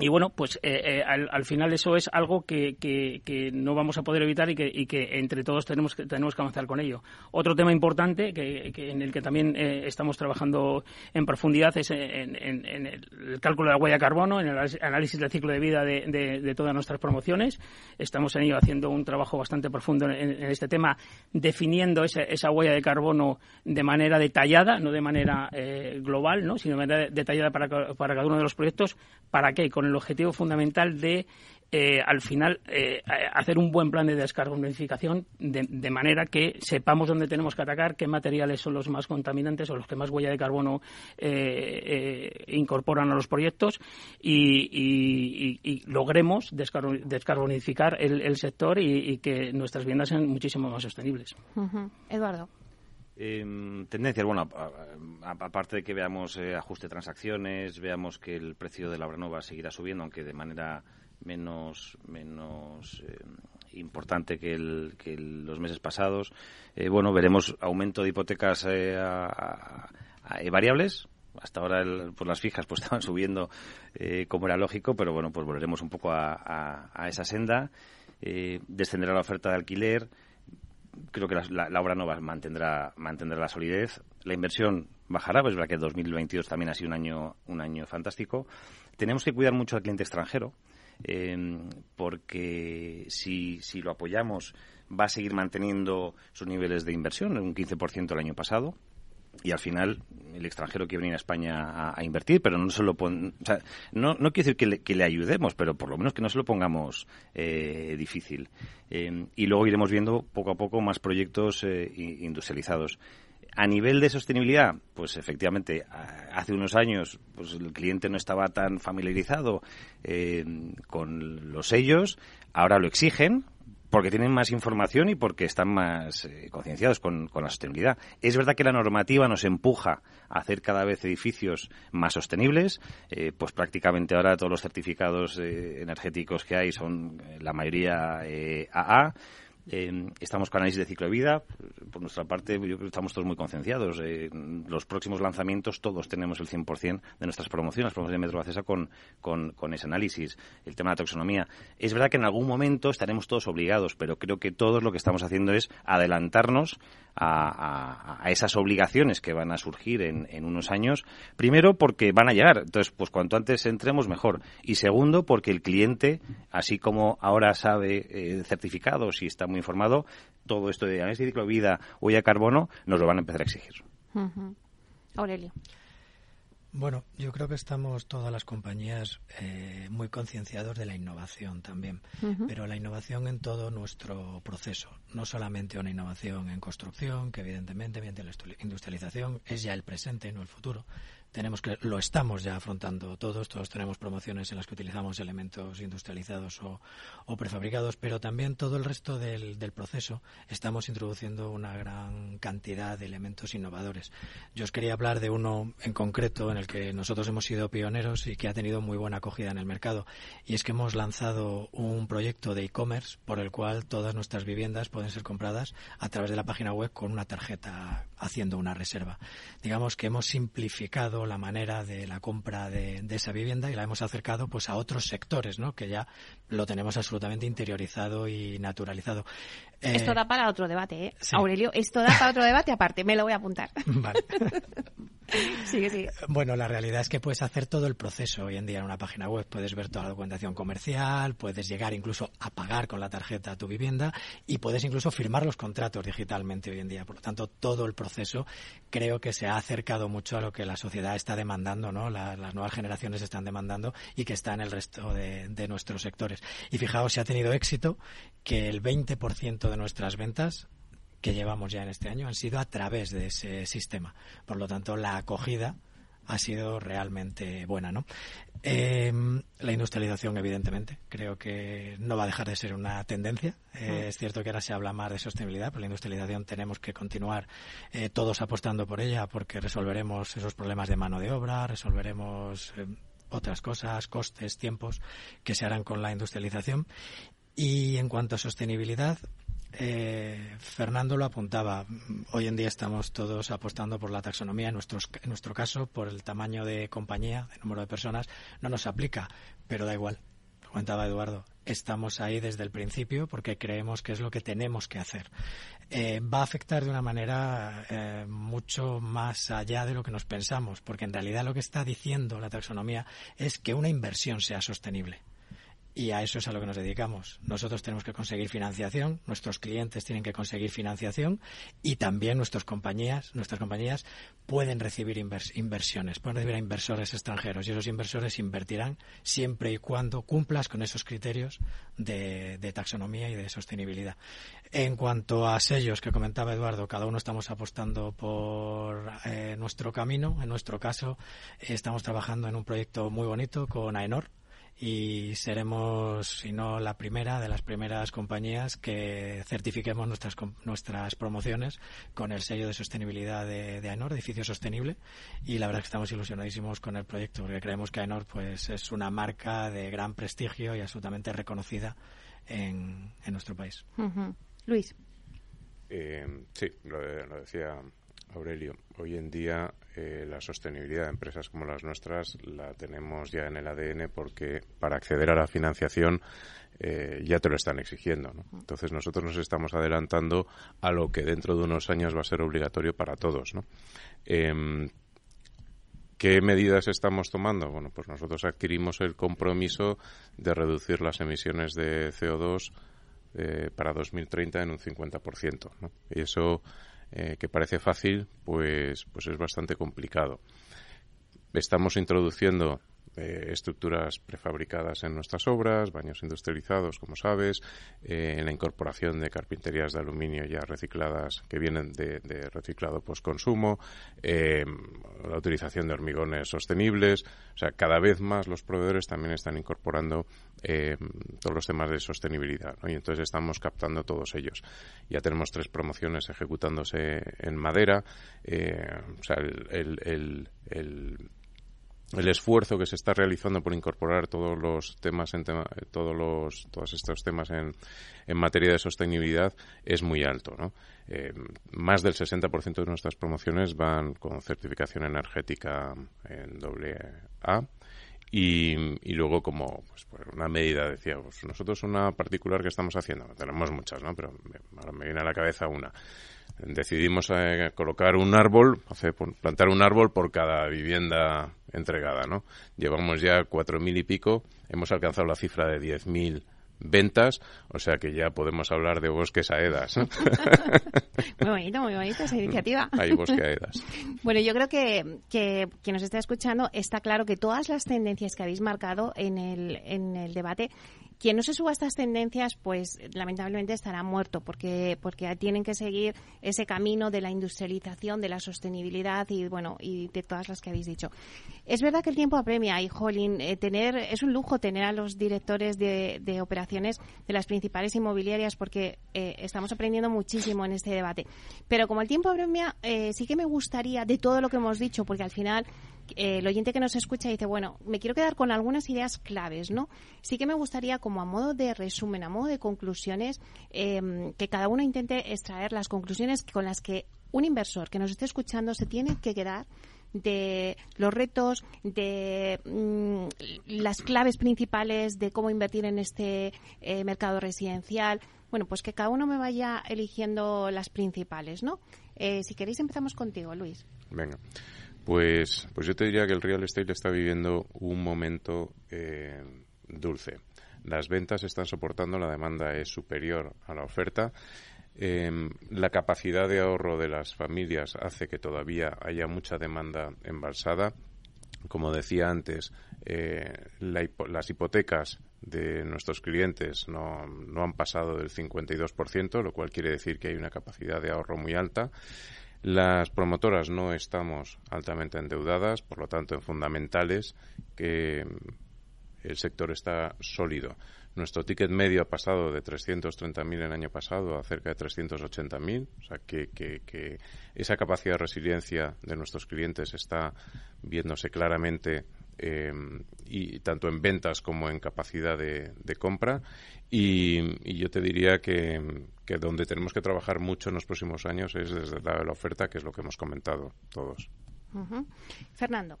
y bueno, pues eh, eh, al, final eso es algo que, que, no vamos a poder evitar y que, entre todos tenemos que, tenemos que avanzar con ello. Otro tema importante que, en el que también eh, estamos trabajando en profundidad es en, el cálculo de la huella de carbono, en el análisis del ciclo de vida de, de, todas nuestras promociones. Estamos en ello haciendo un trabajo bastante profundo en, este tema, definiendo esa, esa, huella de carbono de manera detallada, no de manera global, ¿no? sino de manera detallada para, para cada uno de los proyectos. ¿Para qué? Con el objetivo fundamental de eh, al final eh, hacer un buen plan de descarbonificación de, manera que sepamos dónde tenemos que atacar, qué materiales son los más contaminantes o los que más huella de carbono eh, incorporan a los proyectos y, logremos descarbonificar el, sector y, que nuestras viviendas sean muchísimo más sostenibles. Eduardo. Eh, tendencias, bueno, aparte de que veamos eh, ajuste de transacciones, veamos que el precio de la obra nueva seguirá subiendo, aunque de manera menos menos eh, importante que, el, que los meses pasados. Eh, bueno, veremos aumento de hipotecas a, variables. Hasta ahora pues las fijas pues *laughs* estaban subiendo como era lógico, pero bueno, pues volveremos un poco a, a esa senda. descenderá la oferta de alquiler creo que la, obra no mantendrá, mantendrá la solidez. La inversión bajará, pues es verdad que 2022 también ha sido un año, un año fantástico. Tenemos que cuidar mucho al cliente extranjero, em, porque si, si lo apoyamos va a seguir manteniendo sus niveles de inversión, un 15% el año pasado y al final el extranjero quiere venir a España a, invertir, pero no se lo pon, o sea, no, no quiere decir que le, ayudemos, pero por lo menos que no se lo pongamos eh, difícil. Eh, y luego iremos viendo poco a poco más proyectos eh, industrializados. A nivel de sostenibilidad, pues efectivamente, hace unos años pues el cliente no estaba tan familiarizado con los sellos, ahora lo exigen, porque tienen más información y porque están más eh, concienciados con, la sostenibilidad. Es verdad que la normativa nos empuja a hacer cada vez edificios más sostenibles, eh, pues prácticamente ahora todos los certificados eh, energéticos que hay son la mayoría AA estamos con análisis de ciclo de vida. Por nuestra parte, yo creo que estamos todos muy concienciados. los próximos lanzamientos, todos tenemos el 100% de nuestras promociones, las promociones de Metro Acesa con, con, ese análisis. El tema de la taxonomía. Es verdad que en algún momento estaremos todos obligados, pero creo que todos lo que estamos haciendo es adelantarnos a, esas obligaciones que van a surgir en, en, unos años. Primero, porque van a llegar. Entonces, pues cuanto antes entremos, mejor. Y segundo, porque el cliente, así como ahora sabe eh, certificados y está muy informado, todo esto de análisis de ciclo de vida, huella carbono, nos lo van a empezar a exigir. Aurelio. Bueno, yo creo que estamos todas las compañías eh, muy concienciados de la innovación también, pero la innovación en todo nuestro proceso, no solamente una innovación en construcción, que evidentemente mediante la industrialización es ya el presente, no el futuro, tenemos que lo estamos ya afrontando todos todos tenemos promociones en las que utilizamos elementos industrializados o, prefabricados pero también todo el resto del, proceso estamos introduciendo una gran cantidad de elementos innovadores. Yo os quería hablar de uno en concreto en el que nosotros hemos sido pioneros y que ha tenido muy buena acogida en el mercado y es que hemos lanzado un proyecto de e-commerce por el cual todas nuestras viviendas pueden ser compradas a través de la página web con una tarjeta haciendo una reserva. Digamos que hemos simplificado la manera de la compra de, esa vivienda y la hemos acercado pues a otros sectores, ¿no? Que ya lo tenemos absolutamente interiorizado y naturalizado. Esto eh, da para otro debate, ¿eh? Aurelio, esto da para otro debate aparte, me lo voy a apuntar. *laughs* Vale. *laughs* Bueno, la realidad es que puedes hacer todo el proceso hoy en día en una página web. Puedes ver toda la documentación comercial, puedes llegar incluso a pagar con la tarjeta a tu vivienda y puedes incluso firmar los contratos digitalmente hoy en día. Por lo tanto, todo el proceso creo que se ha acercado mucho a lo que la sociedad está demandando, ¿no? las nuevas generaciones están demandando y que está en el resto de, de nuestros sectores. Y fijaos, si ha tenido éxito que el 20% de nuestras ventas que llevamos ya en este año han sido a través de ese sistema. Por lo tanto, la acogida ha sido realmente buena, ¿no? Em, la industrialización, evidentemente, creo que no va a dejar de ser una tendencia. Eh, es cierto que ahora se habla más de sostenibilidad, pero la industrialización tenemos que continuar eh, todos apostando por ella porque resolveremos esos problemas de mano de obra, resolveremos eh, otras cosas, costes, tiempos que se harán con la industrialización Y en cuanto a sostenibilidad, eh, Fernando lo apuntaba. Hoy en día estamos todos apostando por la taxonomía. En, en nuestro caso, por el tamaño de compañía, el número de personas, no nos aplica, pero da igual. Lo comentaba Eduardo. Estamos ahí desde el principio porque creemos que es lo que tenemos que hacer. Eh, va a afectar de una manera eh, mucho más allá de lo que nos pensamos, porque en realidad lo que está diciendo la taxonomía es que una inversión sea sostenible y a eso es a lo que nos dedicamos. Nosotros tenemos que conseguir financiación, nuestros clientes tienen que conseguir financiación y también nuestras compañías, nuestras compañías pueden recibir inversiones, pueden recibir a inversores extranjeros y esos inversores invertirán siempre y cuando cumplas con esos criterios de, taxonomía y de sostenibilidad. En cuanto a sellos que comentaba Eduardo, cada uno estamos apostando por eh, nuestro camino. En nuestro caso, estamos trabajando en un proyecto muy bonito con AENOR, y seremos, si no la primera, de las primeras compañías que certifiquemos nuestras, nuestras promociones con el sello de sostenibilidad de, de AENOR, edificio sostenible, y la verdad es que estamos ilusionadísimos con el proyecto porque creemos que AENOR pues, es una marca de gran prestigio y absolutamente reconocida en, en nuestro país. Luis. Eh, sí, lo, lo decía Aurelio, hoy en día eh, la sostenibilidad de empresas como las nuestras la tenemos ya en el ADN porque para acceder a la financiación eh, ya te lo están exigiendo. Entonces nosotros nos estamos adelantando a lo que dentro de unos años va a ser obligatorio para todos. Em, ¿Qué medidas estamos tomando? Bueno, pues nosotros adquirimos el compromiso de reducir las emisiones de CO2 eh, para 2030 en un 50%. Y eso eh, que parece fácil, pues, pues es bastante complicado. Estamos introduciendo eh, estructuras prefabricadas en nuestras obras, baños industrializados, como sabes, eh, en la incorporación de carpinterías de aluminio ya recicladas que vienen de, reciclado postconsumo, eh, la utilización de hormigones sostenibles. O sea, cada vez más los proveedores también están incorporando todos los temas de sostenibilidad. Y entonces estamos captando todos ellos. Ya tenemos tres promociones ejecutándose en madera. o sea, el el esfuerzo que se está realizando por incorporar todos los temas en todos los todos estos temas en, en materia de sostenibilidad es muy alto ¿no? Eh, más del 60% de nuestras promociones van con certificación energética en doble A y, y luego como pues, una medida decíamos nosotros una particular que estamos haciendo tenemos muchas no pero ahora me viene a la cabeza una decidimos eh, colocar un árbol, plantar un árbol por cada vivienda entregada, ¿no? Llevamos ya cuatro mil y pico, hemos alcanzado la cifra de diez mil ventas, o sea que ya podemos hablar de bosques aedas. *laughs* muy bonito, muy bonita esa iniciativa. *laughs* Hay bosques aedas. Bueno, yo creo que, que quien nos está escuchando está claro que todas las tendencias que habéis marcado en el, en el debate quien no se suba a estas tendencias, pues lamentablemente estará muerto, porque, porque tienen que seguir ese camino de la industrialización, de la sostenibilidad y bueno, y de todas las que habéis dicho. Es verdad que el tiempo apremia y, Jolín, eh, tener, es un lujo tener a los directores de, operaciones de las principales inmobiliarias porque eh, estamos aprendiendo muchísimo en este debate. Pero como el tiempo apremia, eh, sí que me gustaría, de todo lo que hemos dicho, porque al final eh, el oyente que nos escucha dice, bueno, me quiero quedar con algunas ideas claves, ¿no? Sí que me gustaría, como a modo de resumen, a modo de conclusiones, em, que cada uno intente extraer las conclusiones con las que un inversor que nos esté escuchando se tiene que quedar de los retos, de mm, las claves principales de cómo invertir en este eh, mercado residencial. Bueno, pues que cada uno me vaya eligiendo las principales, ¿no? Eh, si queréis empezamos contigo, Luis. Venga. Pues, pues yo te diría que el real estate está viviendo un momento eh, dulce. Las ventas están soportando, la demanda es superior a la oferta. Em, la capacidad de ahorro de las familias hace que todavía haya mucha demanda embalsada. Como decía antes, eh, las hipotecas de nuestros clientes no, no han pasado del 52%, lo cual quiere decir que hay una capacidad de ahorro muy alta. Las promotoras no estamos altamente endeudadas, por lo tanto, en fundamentales que el sector está sólido. Nuestro ticket medio ha pasado de 330.000 el año pasado a cerca de 380.000, o sea que, que, esa capacidad de resiliencia de nuestros clientes está viéndose claramente eh, y tanto en ventas como en capacidad de, compra. Y, yo te diría que, que, donde tenemos que trabajar mucho en los próximos años es desde la, la oferta, que es lo que hemos comentado todos. Fernando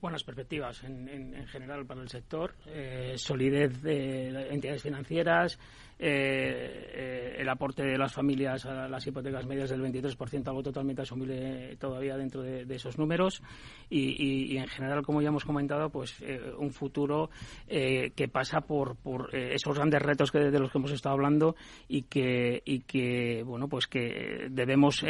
buenas perspectivas en, en, general para el sector, eh, solidez de entidades financieras, eh, eh, el aporte de las familias a las hipotecas medias del 23%, algo totalmente asumible todavía dentro de, esos números. Y, en general, como ya hemos comentado, pues eh, un futuro que pasa por, por esos grandes retos que, de los que hemos estado hablando y que, y que bueno, pues que debemos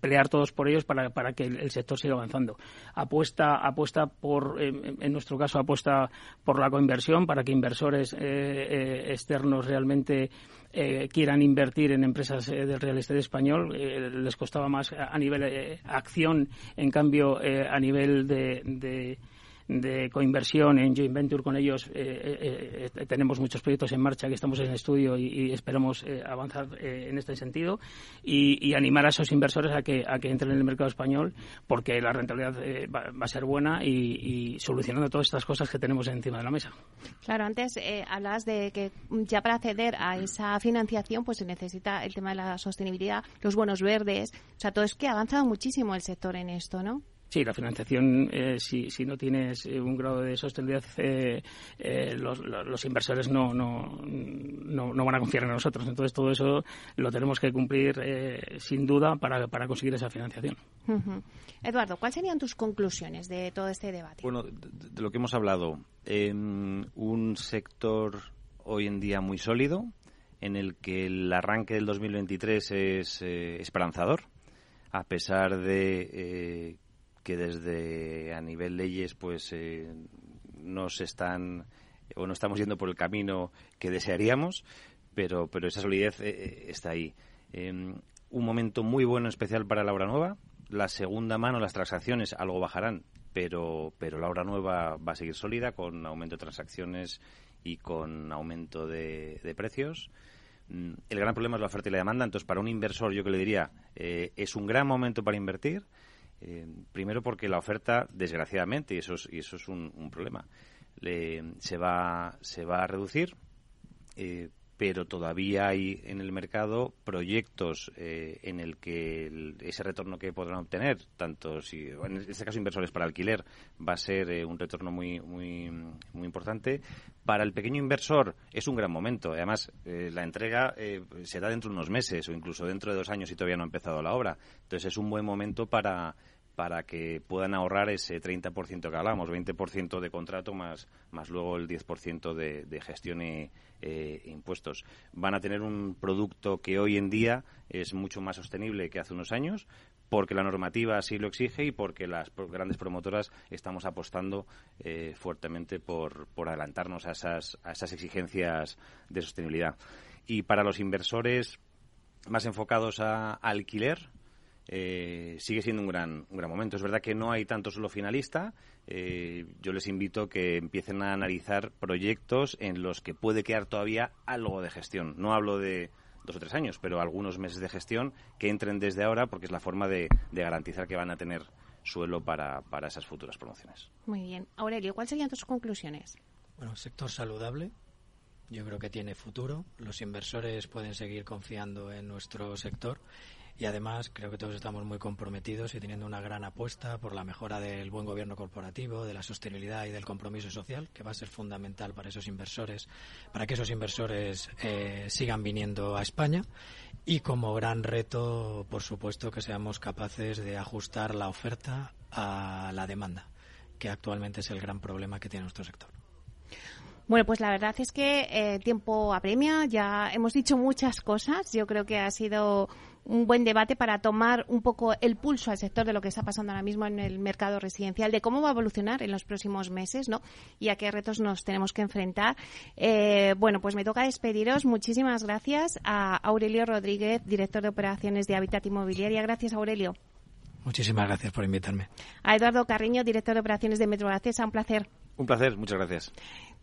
pelear todos por ellos para, para que el, sector siga avanzando. Apuesta, apuesta por, en nuestro caso, apuesta por la coinversión para que inversores externos realmente eh, quieran invertir en empresas eh, del real estate español. Eh, les costaba más a nivel acción, en cambio, a nivel de de coinversión en joint venture con ellos. Eh, eh, eh, tenemos muchos proyectos en marcha que estamos en estudio y, esperamos avanzar en este sentido y, animar a esos inversores a que, a que entren en el mercado español porque la rentabilidad va, a ser buena y, solucionando todas estas cosas que tenemos encima de la mesa. Claro, antes hablabas de que ya para acceder a esa financiación pues se necesita el tema de la sostenibilidad, los bonos verdes, o sea, todo es que ha avanzado muchísimo el sector en esto, ¿no? Sí, la financiación, eh, si, si, no tienes eh, un grado de sostenibilidad, eh, los, los, inversores no, no, no, van a confiar en nosotros. Entonces, todo eso lo tenemos que cumplir sin duda para, para conseguir esa financiación. Eduardo, ¿cuáles serían tus conclusiones de todo este debate? Bueno, de, lo que hemos hablado, en un sector hoy en día muy sólido, en el que el arranque del 2023 es esperanzador, a pesar de que desde a nivel leyes pues eh, no están o no estamos yendo por el camino que desearíamos, pero, pero esa solidez eh, eh, está ahí. Em, un momento muy bueno especial para la obra nueva. La segunda mano, las transacciones algo bajarán, pero, pero la obra nueva va a seguir sólida con aumento de transacciones y con aumento de, precios. Mm, el gran problema es la oferta y la demanda, entonces para un inversor yo que le diría es un gran momento para invertir eh, primero porque la oferta, desgraciadamente, y eso es, y eso es un, problema, se, va, se va a reducir, eh, pero todavía hay en el mercado proyectos eh, en el que ese retorno que podrán obtener, tanto si, en este caso inversores para alquiler, va a ser un retorno muy, muy, muy importante. Para el pequeño inversor es un gran momento. Además, la entrega se da dentro de unos meses o incluso dentro de dos años si todavía no ha empezado la obra. Entonces es un buen momento para para que puedan ahorrar ese 30% que hablamos, 20% de contrato más, más luego el 10% de, de gestión e, impuestos. Van a tener un producto que hoy en día es mucho más sostenible que hace unos años, porque la normativa así lo exige y porque las grandes promotoras estamos apostando eh, fuertemente por, por adelantarnos a esas, a esas exigencias de sostenibilidad. Y para los inversores más enfocados a alquiler, eh, sigue siendo un gran, un gran momento. Es verdad que no hay tanto solo finalista. Eh, yo les invito a que empiecen a analizar proyectos en los que puede quedar todavía algo de gestión. No hablo de dos o tres años, pero algunos meses de gestión que entren desde ahora porque es la forma de, garantizar que van a tener suelo para, para esas futuras promociones. Muy bien. Aurelio, ¿cuáles serían tus conclusiones? Bueno, sector saludable, yo creo que tiene futuro. Los inversores pueden seguir confiando en nuestro sector y además creo que todos estamos muy comprometidos y teniendo una gran apuesta por la mejora del buen gobierno corporativo, de la sostenibilidad y del compromiso social, que va a ser fundamental para esos inversores, para que esos inversores eh, sigan viniendo a España y como gran reto, por supuesto, que seamos capaces de ajustar la oferta a la demanda, que actualmente es el gran problema que tiene nuestro sector. Bueno, pues la verdad es que eh, tiempo apremia, ya hemos dicho muchas cosas, yo creo que ha sido un buen debate para tomar un poco el pulso al sector de lo que está pasando ahora mismo en el mercado residencial, de cómo va a evolucionar en los próximos meses, ¿no? Y a qué retos nos tenemos que enfrentar. Eh, bueno, pues me toca despediros. Muchísimas gracias a Aurelio Rodríguez, director de operaciones de Habitat Inmobiliaria. Gracias, Aurelio. Muchísimas gracias por invitarme. A Eduardo Carriño, director de operaciones de Metro Acesa. Un placer. Un placer, muchas gracias.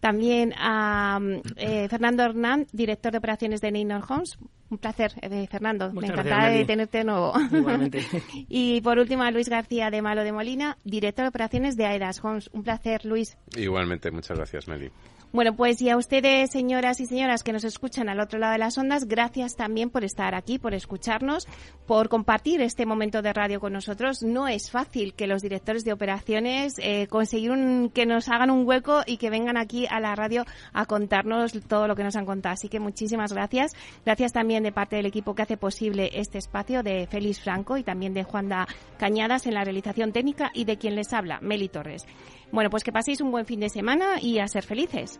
También a eh, Fernando Hernán, director de operaciones de Neynor Homes. Un placer, eh, Fernando. Muchas Me gracias, encanta de Meli. tenerte de nuevo. *laughs* Igualmente. *laughs* y por último, a Luis García de Malo de Molina, director de operaciones de Aedas Homes. Un placer, Luis. Igualmente, muchas gracias, Meli. Bueno, pues y a ustedes, señoras y señoras que nos escuchan al otro lado de las ondas, gracias también por estar aquí, por escucharnos, por compartir este momento de radio con nosotros. No es fácil que los directores de operaciones eh, conseguir un- que nos hagan un hueco y que vengan aquí a la radio a contarnos todo lo que nos han contado. Así que muchísimas gracias. Gracias también de parte del equipo que hace posible este espacio de Félix Franco y también de Juanda Cañadas en la realización técnica y de quien les habla, Meli Torres. Bueno, pues que paséis un buen fin de semana y a ser felices.